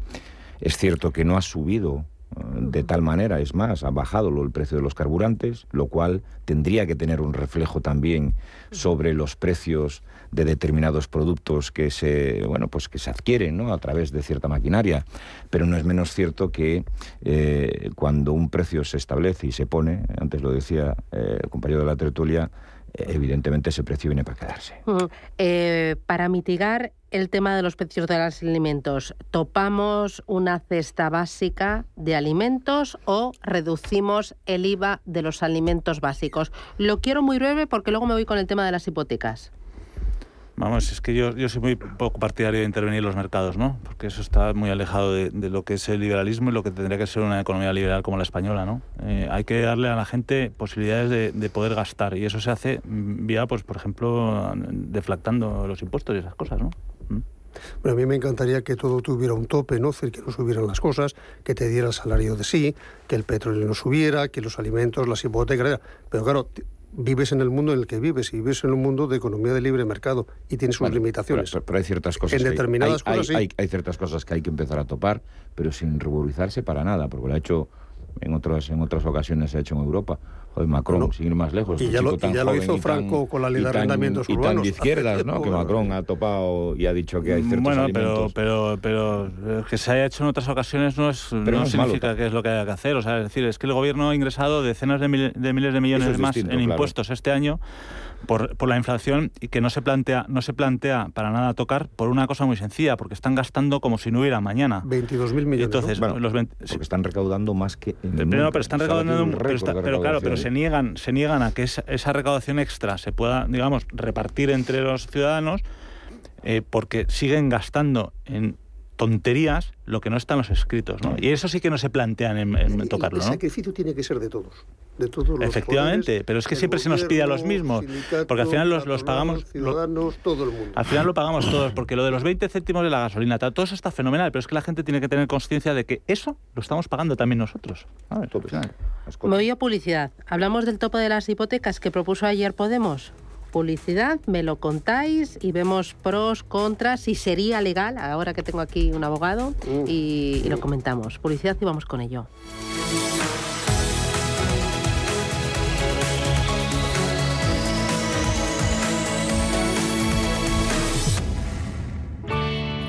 Speaker 17: Es cierto que no ha subido eh, de tal manera, es más, ha bajado el precio de los carburantes, lo cual tendría que tener un reflejo también sobre los precios de determinados productos que se, bueno, pues que se adquieren ¿no? a través de cierta maquinaria. Pero no es menos cierto que eh, cuando un precio se establece y se pone, antes lo decía eh, el compañero de la tertulia, evidentemente ese precio viene para quedarse.
Speaker 1: Para mitigar el tema de los precios de los alimentos, ¿topamos una cesta básica de alimentos o reducimos el IVA de los alimentos básicos? Lo quiero muy breve porque luego me voy con el tema de las hipotecas.
Speaker 18: Vamos, es que yo, yo soy muy poco partidario de intervenir en los mercados, ¿no? Porque eso está muy alejado de, lo que es el liberalismo y lo que tendría que ser una economía liberal como la española, ¿no? Eh, hay que darle a la gente posibilidades de, poder gastar y eso se hace vía, pues, por ejemplo, deflactando los impuestos y esas cosas, ¿no?
Speaker 16: ¿Mm? Bueno, a mí me encantaría que todo tuviera un tope, ¿no? que no subieran las cosas, que te diera el salario de sí, que el petróleo no subiera, que los alimentos, las hipotecas... Pero claro, vives en el mundo en el que vives y vives en un mundo de economía de libre mercado y tienes sus limitaciones.
Speaker 17: Pero, hay ciertas cosas.
Speaker 16: En determinadas
Speaker 17: hay,
Speaker 16: cosas
Speaker 17: hay, hay, ciertas cosas que hay que empezar a topar, pero sin ruborizarse para nada, porque lo ha hecho en otras en otras ocasiones se ha hecho en Europa. Joder, Macron, sin ir más lejos.
Speaker 16: Y ya, lo, y ya lo, hizo Franco con la ley de arrendamientos
Speaker 17: urbanos. Y tan de izquierdas, ¿no? que Macron ha topado y ha dicho que hay ciertos
Speaker 18: bueno,
Speaker 17: alimentos...
Speaker 18: pero, pero, pero que se haya hecho en otras ocasiones no, es, no, significa que es lo que haya que hacer. O sea, es decir, es que el gobierno ha ingresado decenas de, de miles de millones más en impuestos este año por, por, la inflación y que no se plantea no se plantea para nada tocar por una cosa muy sencilla, porque están gastando como si no hubiera mañana.
Speaker 16: 22.000 millones.
Speaker 17: Entonces, los porque están recaudando más que
Speaker 18: en el pero, pero están recaudando pero, claro, pero se niegan se niegan a que esa, esa, recaudación extra se pueda, digamos, repartir entre los ciudadanos eh, porque siguen gastando en tonterías lo que no están los escritos, ¿no? Y eso sí que no se plantean en, tocarlo,
Speaker 16: el,
Speaker 18: el
Speaker 16: sacrificio tiene que ser de todos, de todos los
Speaker 18: Efectivamente, pero es que siempre se nos pide a los mismos, porque al final los, los pagamos...
Speaker 16: Ciudadanos, todo el mundo.
Speaker 18: Al final lo pagamos todos, porque lo de los 20 céntimos de la gasolina, todo eso está fenomenal, pero es que la gente tiene que tener conciencia de que eso lo estamos pagando también nosotros.
Speaker 1: Me voy a publicidad. Hablamos del topo de las hipotecas que propuso ayer Podemos publicidad, me lo contáis y vemos pros, contras, si sería legal, ahora que tengo aquí un abogado, mm. y, lo comentamos. Publicidad y vamos con ello.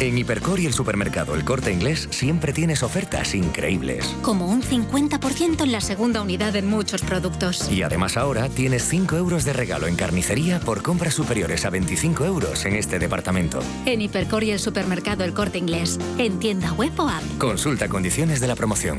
Speaker 12: En Hipercor y el supermercado El Corte Inglés siempre tienes ofertas increíbles.
Speaker 13: Como un 50% en la segunda unidad en muchos productos.
Speaker 12: Y además ahora tienes 5 euros de regalo en carnicería por compras superiores a 25 euros en este departamento.
Speaker 13: En Hipercor y el supermercado El Corte Inglés. En tienda web o app.
Speaker 12: Consulta condiciones de la promoción.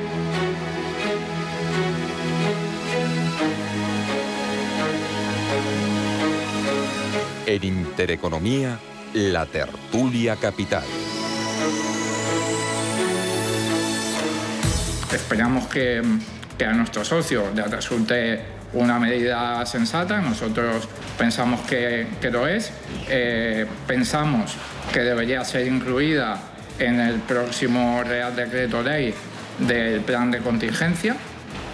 Speaker 19: En Intereconomía, la tertulia capital.
Speaker 20: Esperamos que, a nuestros socios les resulte una medida sensata. Nosotros pensamos que, que lo es. Eh, pensamos que debería ser incluida en el próximo Real Decreto Ley del plan de contingencia.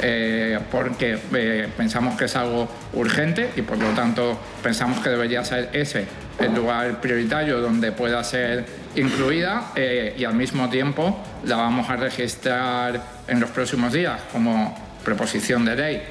Speaker 20: Eh, porque eh, pensamos que es algo urgente y por lo tanto pensamos que debería ser ese el lugar prioritario donde pueda ser incluida eh, y al mismo tiempo la vamos a registrar en los próximos días como proposición de ley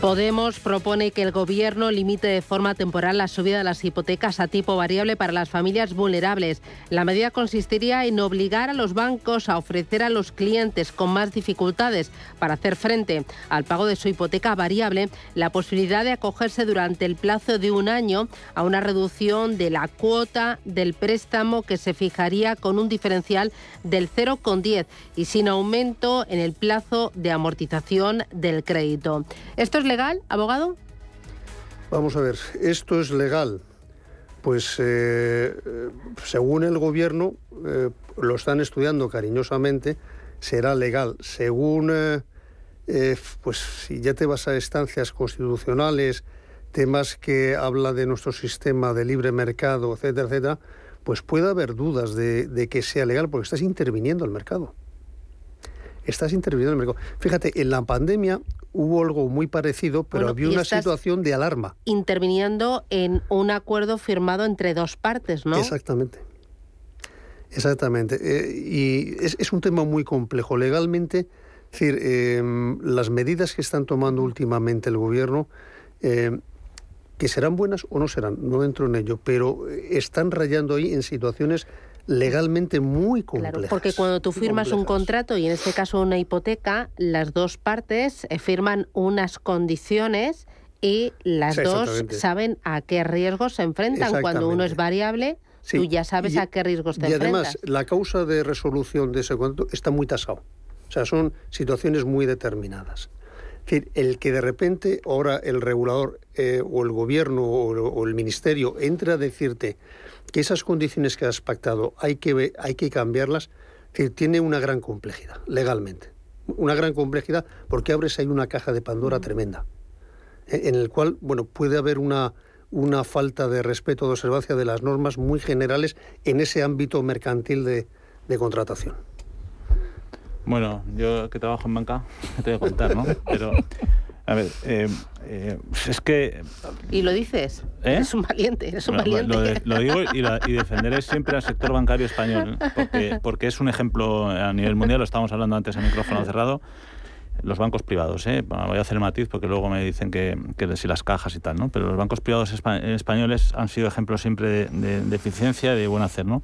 Speaker 1: Podemos propone que el Gobierno limite de forma temporal la subida de las hipotecas a tipo variable para las familias vulnerables. La medida consistiría en obligar a los bancos a ofrecer a los clientes con más dificultades para hacer frente al pago de su hipoteca variable la posibilidad de acogerse durante el plazo de un año a una reducción de la cuota del préstamo que se fijaría con un diferencial del 0,10 y sin aumento en el plazo de amortización del crédito. Esto es legal, abogado?
Speaker 16: Vamos a ver, esto es legal. Pues eh, según el gobierno, eh, lo están estudiando cariñosamente, será legal. Según, eh, pues si ya te vas a estancias constitucionales, temas que habla de nuestro sistema de libre mercado, etcétera, etcétera, pues puede haber dudas de, de que sea legal porque estás interviniendo el mercado. Estás interviniendo en el mercado. Fíjate, en la pandemia hubo algo muy parecido, pero
Speaker 1: Bueno,
Speaker 16: había una situación de alarma.
Speaker 1: Interviniendo en un acuerdo firmado entre dos partes, ¿no?
Speaker 16: Exactamente. Exactamente. Eh, y es, es un tema muy complejo. Legalmente, es decir, eh, las medidas que están tomando últimamente el gobierno, eh, que serán buenas o no serán, no entro en ello, pero están rayando ahí en situaciones legalmente muy complejas.
Speaker 1: Claro, porque cuando tú firmas un contrato y en este caso una hipoteca, las dos partes eh, firman unas condiciones y las
Speaker 16: Sí,
Speaker 1: dos saben a qué riesgos se enfrentan. Cuando uno es variable,
Speaker 16: Sí,
Speaker 1: tú ya sabes
Speaker 16: y-
Speaker 1: a qué riesgos te
Speaker 16: Y
Speaker 1: enfrentas.
Speaker 16: además, la causa de resolución de ese contrato está muy tasado. O sea, son situaciones muy determinadas. Es decir, el que de repente ahora el regulador eh, o el gobierno o, o el ministerio entre a decirte que esas condiciones que has pactado hay que, hay que cambiarlas, tiene una gran complejidad, legalmente. Una gran complejidad porque abres ahí una caja de Pandora tremenda eh, en el cual bueno puede haber una una falta de respeto de observancia de las normas muy generales en ese ámbito mercantil de, de contratación.
Speaker 18: Bueno, yo que trabajo en banca, ¿qué te voy a contar, no? Pero, a ver, eh, eh, es que
Speaker 1: Y lo dices.
Speaker 18: ¿Eh?
Speaker 1: Eres un valiente, eres un valiente.
Speaker 18: Lo, de- lo digo y, la- y defenderé siempre al sector bancario español, porque, porque es un ejemplo a nivel mundial, lo estábamos hablando antes en micrófono cerrado, los bancos privados, ¿eh? Voy a hacer el matiz porque luego me dicen que, que si las cajas y tal, ¿no? Pero los bancos privados espa- españoles han sido ejemplos siempre de, de- de eficiencia y de buen hacer, ¿no?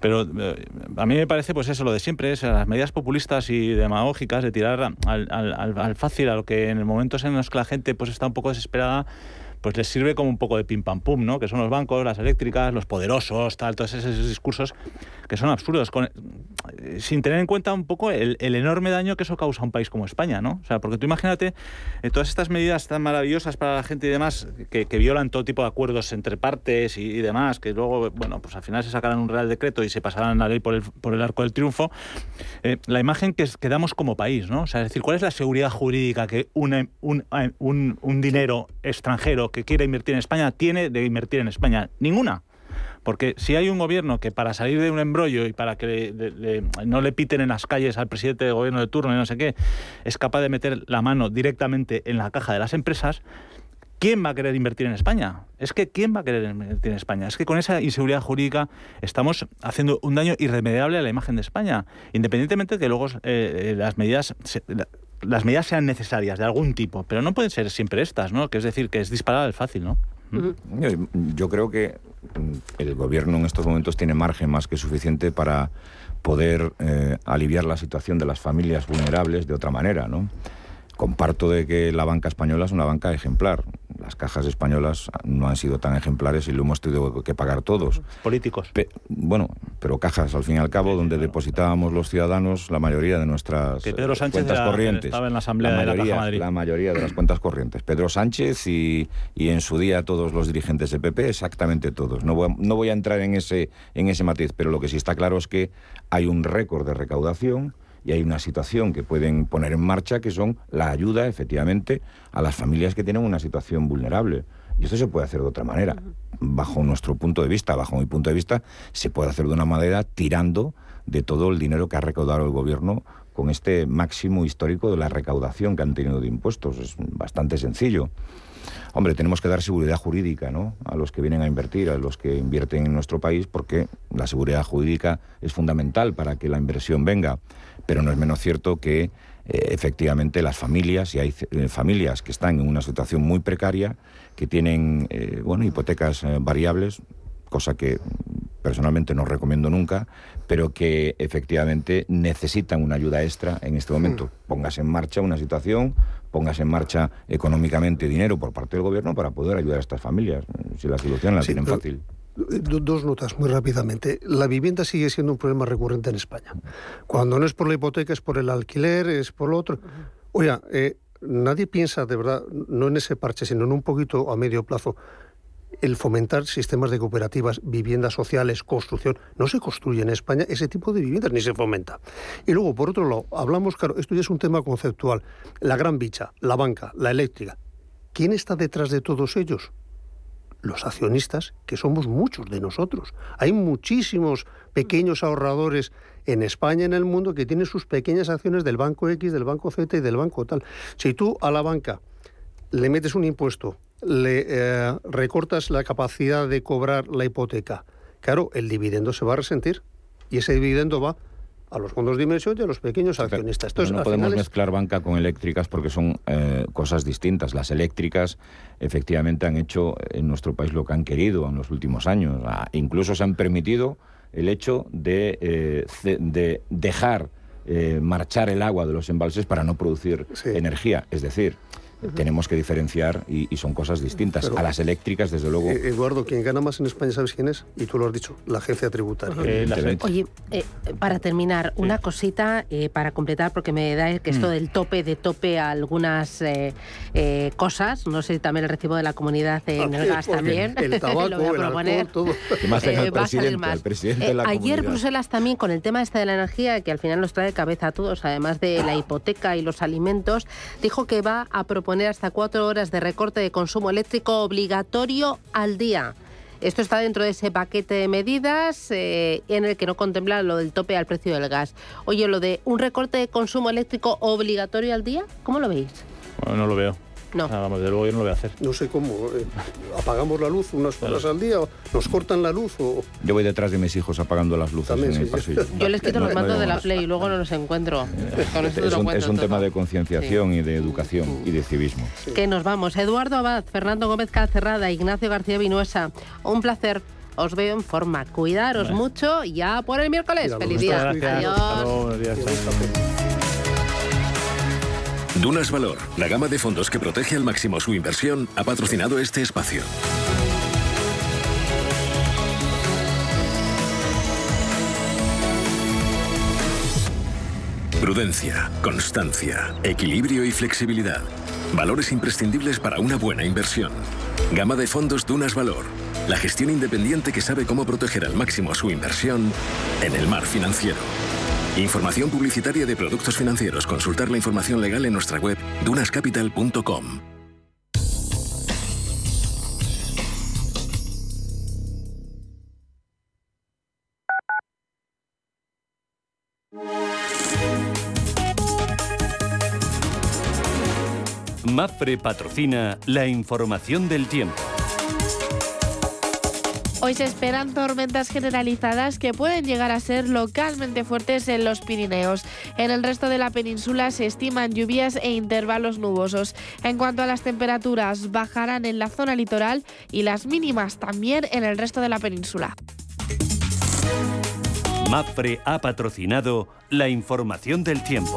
Speaker 18: Pero eh, a mí me parece, pues eso, lo de siempre, es las medidas populistas y demagógicas de tirar al, al- al- al fácil, a lo que en momentos en los que la gente pues está un poco desesperada, pues les sirve como un poco de pim pam pum, ¿no? Que son los bancos, las eléctricas, los poderosos, tal, todos esos, discursos que son absurdos, sin tener en cuenta un poco el, el enorme daño que eso causa a un país como España, ¿no? O sea, porque tú imagínate eh, todas estas medidas tan maravillosas para la gente y demás, que, que violan todo tipo de acuerdos entre partes y, demás, que luego, bueno, pues al final se sacarán un real decreto y se pasarán la ley por el, por el arco del triunfo, eh, la imagen que, es- que damos como país, ¿no? O sea, es decir, ¿cuál es la seguridad jurídica que una- un, un- un dinero extranjero que quiere invertir en España tiene de invertir en España? Ninguna. Porque si hay un gobierno que para salir de un embrollo y para que no le piten en las calles al presidente de gobierno de turno y no sé qué, es capaz de meter la mano directamente en la caja de las empresas, ¿quién va a querer invertir en España? Es que ¿quién va a querer invertir en España? Es que con esa inseguridad jurídica estamos haciendo un daño irremediable a la imagen de España, independientemente de que luego eh, eh, las medidas... las medidas sean necesarias de algún tipo, pero no pueden ser siempre estas, ¿no? Que es decir, que es disparar al fácil, ¿no?
Speaker 17: Yo creo que el gobierno en estos momentos tiene margen más que suficiente para poder eh, aliviar la situación de las familias vulnerables de otra manera, ¿no? Comparto de que la banca española es una banca ejemplar. Las cajas españolas no han sido tan ejemplares y lo hemos tenido que pagar todos.
Speaker 18: Políticos.
Speaker 17: bueno, pero cajas, al fin y al cabo, donde depositábamos los ciudadanos la mayoría de nuestras cuentas corrientes.
Speaker 18: Estaba en la Asamblea
Speaker 17: la
Speaker 18: mayoría,
Speaker 17: de
Speaker 18: la, Madrid.
Speaker 17: la mayoría de las cuentas corrientes. Pedro Sánchez y, y, en su día todos los dirigentes del PP, exactamente todos. No voy, a, no voy a entrar en ese, en ese matiz, pero lo que sí está claro es que hay un récord de recaudación y hay una situación que pueden poner en marcha que son la ayuda, efectivamente, a las familias que tienen una situación vulnerable. Y esto se puede hacer de otra manera. Bajo nuestro punto de vista, bajo mi punto de vista, se puede hacer de una manera tirando de todo el dinero que ha recaudado el gobierno con este máximo histórico de la recaudación que han tenido de impuestos. Es bastante sencillo. Hombre, tenemos que dar seguridad jurídica ¿no? a los que vienen a invertir, a los que invierten en nuestro país, porque la seguridad jurídica es fundamental para que la inversión venga. Pero no es menos cierto que eh, efectivamente las familias, y hay eh, familias que están en una situación muy precaria, que tienen eh, bueno, hipotecas variables, cosa que personalmente no recomiendo nunca, pero que efectivamente necesitan una ayuda extra en este momento. Póngase en marcha una situación, póngase en marcha económicamente dinero por parte del gobierno para poder ayudar a estas familias. Si la solución la tienen fácil.
Speaker 16: Dos notas muy rápidamente. La vivienda sigue siendo un problema recurrente en España. Cuando no es por la hipoteca, es por el alquiler, es por lo otro. Oiga, eh, nadie piensa de verdad, no en ese parche, sino en un poquito a medio plazo, el fomentar sistemas de cooperativas, viviendas sociales, construcción. No se construye en España ese tipo de viviendas, ni se fomenta. Y luego, por otro lado, hablamos, claro, esto ya es un tema conceptual. La gran bicha, la banca, la eléctrica. ¿Quién está detrás de todos ellos? Los accionistas, que somos muchos de nosotros. Hay muchísimos pequeños ahorradores en España en el mundo que tienen sus pequeñas acciones del banco X, del banco Z y del banco tal. Si tú a la banca le metes un impuesto le eh, recortas la capacidad de cobrar la hipoteca, claro, el dividendo se va a resentir y ese dividendo va a los fondos de inversión y a los pequeños accionistas.
Speaker 17: no podemos mezclar banca con eléctricas porque son eh, cosas distintas. Las eléctricas efectivamente han hecho en nuestro país lo que han querido en los últimos años. Ah, incluso se han permitido el hecho de, eh, de dejar marchar el agua de los embalses para no producir energía. Es decir, tenemos que diferenciar y, son cosas distintas. a las eléctricas, desde luego.
Speaker 16: Eh, Eduardo, quien gana más en España, ¿sabes quién es? Y tú lo has dicho, la agencia tributaria.
Speaker 1: Oye, eh, para terminar, una cosita eh, para completar, porque me da que esto mm. del tope de tope a algunas cosas, no sé si también el recibo de la comunidad en el gas también.
Speaker 16: El tabaco, lo voy a proponer. todo.
Speaker 17: más el presidente, el presidente de la
Speaker 1: ayer Bruselas también con el tema este de la energía, que al final nos trae de cabeza a todos, además de la hipoteca y los alimentos, dijo que va a proponer poner hasta cuatro horas de recorte de consumo eléctrico obligatorio al día. Esto está dentro de ese paquete de medidas eh, en el que no contempla lo del tope al precio del gas. Oye, lo de un recorte de consumo eléctrico obligatorio al día, ¿cómo lo veis?
Speaker 18: no lo veo.
Speaker 1: No.
Speaker 18: vamos, de luego yo no lo voy a hacer.
Speaker 16: No sé cómo. Eh, apagamos la luz unas horas al día, o nos cortan la luz o...
Speaker 17: Yo voy detrás de mis hijos apagando las luces en el pasillo.
Speaker 1: Yo les quito los mandos de la Play y luego no los encuentro.
Speaker 17: es, un, tema de concienciación y de educación y de civismo.
Speaker 1: Que nos vamos. Eduardo Abad, Fernando Gómez Calcerrada, Ignacio García Vinuesa. Un placer os veo en forma. Cuidaros mucho ya por el miércoles. Feliz día. Adiós.
Speaker 21: Dunas Valor, la gama de fondos que protege al máximo su inversión, ha patrocinado este espacio. Prudencia, constancia, equilibrio y flexibilidad. Valores imprescindibles para una buena inversión. Gama de fondos Dunas Valor. La gestión independiente que sabe cómo proteger al máximo su inversión en el mar financiero. Información publicitaria de productos financieros. Consultar la información legal en nuestra web dunascapital.com.
Speaker 2: MAFRE patrocina la información del tiempo.
Speaker 22: Hoy se esperan tormentas generalizadas que pueden llegar a ser localmente fuertes en los Pirineos. En el resto de la península se estiman lluvias e intervalos nubosos. En cuanto a las temperaturas, bajarán en la zona litoral y las mínimas también en el resto de la península.
Speaker 2: Mafre ha patrocinado la información del tiempo.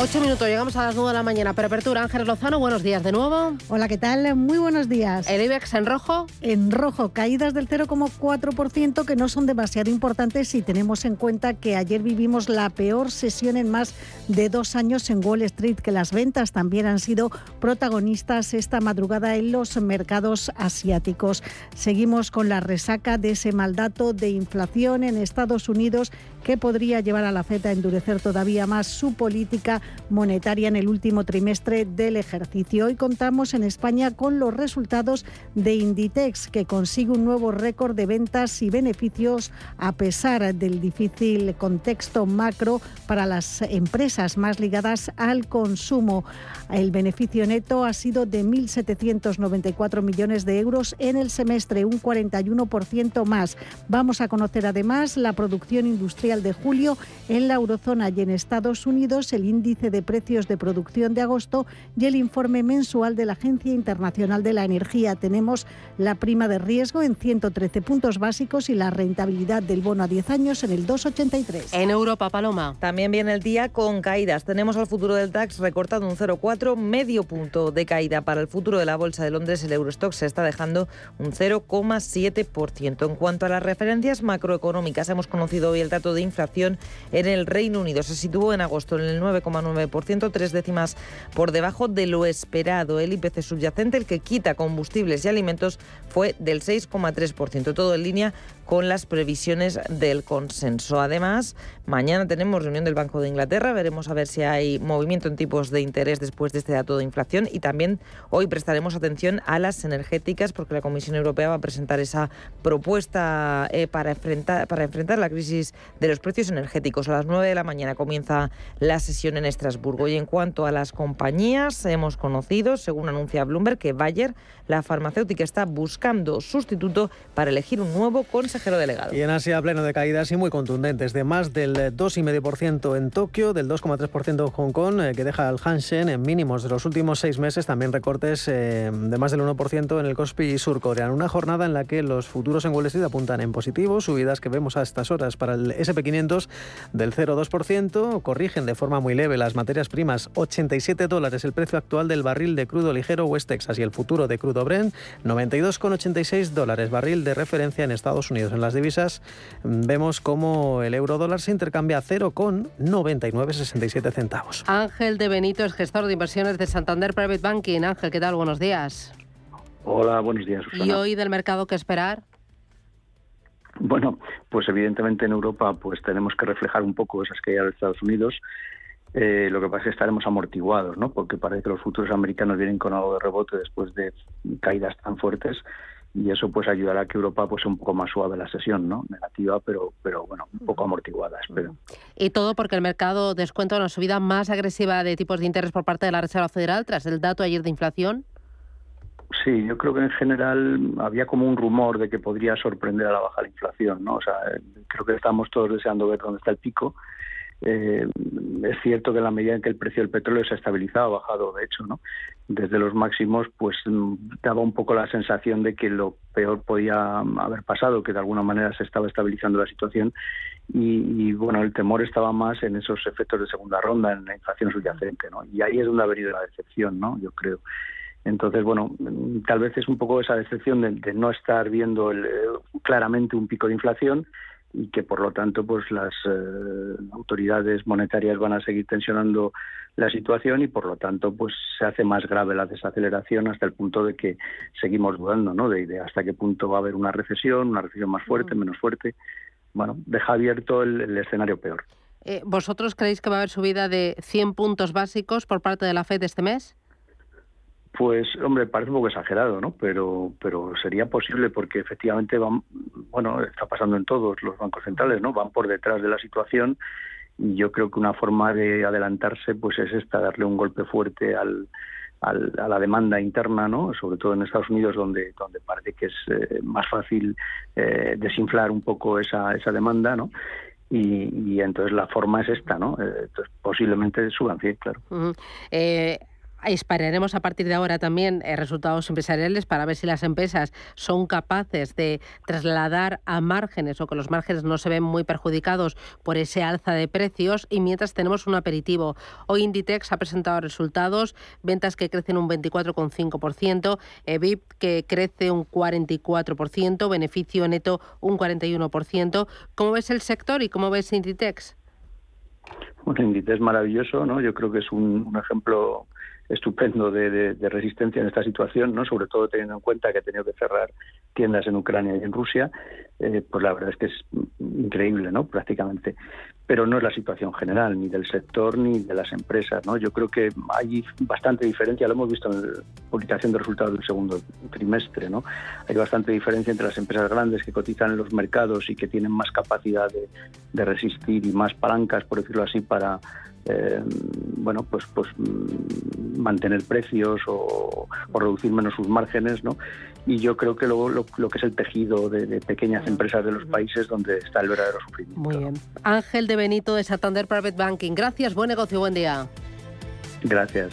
Speaker 1: Ocho minutos, llegamos a las nueve de la mañana. Preapertura, Ángel Lozano, buenos días de nuevo.
Speaker 23: Hola, ¿qué tal? Muy buenos días.
Speaker 1: ¿El IBEX en rojo?
Speaker 23: En rojo, caídas del 0,4% que no son demasiado importantes si tenemos en cuenta que ayer vivimos la peor sesión en más de dos años en Wall Street, que las ventas también han sido protagonistas esta madrugada en los mercados asiáticos. Seguimos con la resaca de ese mal dato de inflación en Estados Unidos que podría llevar a la FED a endurecer todavía más su política monetaria en el último trimestre del ejercicio. Hoy contamos en España con los resultados de Inditex, que consigue un nuevo récord de ventas y beneficios a pesar del difícil contexto macro para las empresas más ligadas al consumo. El beneficio neto ha sido de 1.794 millones de euros en el semestre, un 41% más. Vamos a conocer además la producción industrial de julio en la eurozona y en Estados Unidos, el índice de precios de producción de agosto y el informe mensual de la Agencia Internacional de la Energía. Tenemos la prima de riesgo en 113 puntos básicos y la rentabilidad del bono a 10 años en el 2,83.
Speaker 1: En Europa, Paloma.
Speaker 24: También viene el día con caídas. Tenemos al futuro del DAX recortado un 0,4, medio punto de caída para el futuro de la Bolsa de Londres. El Eurostock se está dejando un 0,7%. En cuanto a las referencias macroeconómicas, hemos conocido hoy el dato de inflación en el Reino Unido. Se situó en agosto en el 9,9%, tres décimas por debajo de lo esperado. El IPC subyacente, el que quita combustibles y alimentos, fue del 6,3%, todo en línea con las previsiones del consenso. Además, mañana tenemos reunión del Banco de Inglaterra, veremos a ver si hay movimiento en tipos de interés después de este dato de inflación y también hoy prestaremos atención a las energéticas porque la Comisión Europea va a presentar esa propuesta eh, para, enfrentar, para enfrentar la crisis de los precios energéticos. A las 9 de la mañana comienza la sesión en Estrasburgo y en cuanto a las compañías, hemos conocido, según anuncia Bloomberg, que Bayer, la farmacéutica, está buscando sustituto para elegir un nuevo consejero
Speaker 25: Y en Asia, pleno de caídas y muy contundentes, de más del 2,5% en Tokio, del 2,3% en Hong Kong, eh, que deja al Hansen en mínimos de los últimos seis meses, también recortes eh, de más del 1% en el Kospi surcoreano. Una jornada en la que los futuros en Wall Street apuntan en positivo, subidas que vemos a estas horas para el SP500 del 0,2%, corrigen de forma muy leve las materias primas, 87 dólares el precio actual del barril de crudo ligero West Texas y el futuro de crudo Brent, 92,86 dólares barril de referencia en Estados Unidos. Cambios en las divisas, vemos cómo el euro dólar se intercambia a 0,9967 centavos.
Speaker 1: Ángel de Benito es gestor de inversiones de Santander Private Banking. Ángel, ¿qué tal? Buenos días.
Speaker 26: Hola, buenos días, Susana.
Speaker 1: ¿Y hoy del mercado qué esperar?
Speaker 26: Bueno, pues evidentemente en Europa pues tenemos que reflejar un poco esas caídas de Estados Unidos. Eh, lo que pasa es que estaremos amortiguados, ¿no? Porque parece que los futuros americanos vienen con algo de rebote después de caídas tan fuertes y eso pues ayudará a que Europa pues sea un poco más suave la sesión, ¿no? Negativa, pero pero bueno, un poco amortiguada, espero.
Speaker 1: Y todo porque el mercado descuenta una subida más agresiva de tipos de interés por parte de la Reserva Federal tras el dato ayer de inflación.
Speaker 26: Sí, yo creo que en general había como un rumor de que podría sorprender a la baja la inflación, ¿no? O sea, creo que estamos todos deseando ver dónde está el pico. Eh, es cierto que en la medida en que el precio del petróleo se ha estabilizado, ha bajado, de hecho, ¿no? Desde los máximos, pues mm, daba un poco la sensación de que lo peor podía haber pasado, que de alguna manera se estaba estabilizando la situación y, bueno, el temor estaba más en esos efectos de segunda ronda, en la inflación subyacente, ¿no? Y ahí es donde ha venido la decepción, ¿no? Yo creo. Entonces, bueno, tal vez es un poco esa decepción de, no estar viendo el, eh, claramente un pico de inflación y que por lo tanto pues las eh, autoridades monetarias van a seguir tensionando la situación y por lo tanto pues se hace más grave la desaceleración hasta el punto de que seguimos dudando ¿no? de, hasta qué punto va a haber una recesión, una recesión más fuerte, menos fuerte. Bueno, deja abierto el, escenario peor.
Speaker 1: Eh, ¿Vosotros creéis que va a haber subida de 100 puntos básicos por parte de la FED este mes?
Speaker 26: Pues, hombre, parece un poco exagerado, ¿no? Pero, pero sería posible porque efectivamente van, bueno, está pasando en todos los bancos centrales, ¿no? Van por detrás de la situación yo creo que una forma de adelantarse, pues, es esta, darle un golpe fuerte al, al, a la demanda interna, ¿no? Sobre todo en Estados Unidos, donde, donde parece que es eh, más fácil eh, desinflar un poco esa, esa demanda, ¿no? Y, y, entonces la forma es esta, ¿no? Eh, posiblemente suban 100, claro.
Speaker 1: eh, Esperaremos a partir de ahora también eh, resultados empresariales para ver si las empresas son capaces de trasladar a márgenes o que los márgenes no se ven muy perjudicados por ese alza de precios y mientras tenemos un aperitivo. Hoy Inditex ha presentado resultados, ventas que crecen un 24,5%, EBIT que crece un 44%, beneficio neto un 41%. ¿Cómo ves el sector y cómo ves Inditex?
Speaker 26: Bueno, Inditex es maravilloso, ¿no? Yo creo que es un ejemplo estupendo de, resistencia en esta situación, no sobre todo teniendo en cuenta que ha tenido que cerrar tiendas en Ucrania y en Rusia, eh, pues la verdad es que es increíble, ¿no? Prácticamente. Pero no es la situación general, ni del sector ni de las empresas, ¿no? Yo creo que hay bastante diferencia, lo hemos visto en la publicación de resultados del segundo trimestre, ¿no? Hay bastante diferencia entre las empresas grandes que cotizan en los mercados y que tienen más capacidad de resistir y más palancas, por decirlo así, para eh, bueno, pues, pues mm, mantener precios o, reducir menos sus márgenes, ¿no? Y yo creo que luego lo, que es el tejido de, pequeñas empresas de los países donde está el verdadero sufrimiento.
Speaker 1: Muy bien. Ángel de Benito de Santander Private Banking. Gracias, buen negocio, buen día.
Speaker 26: Gracias.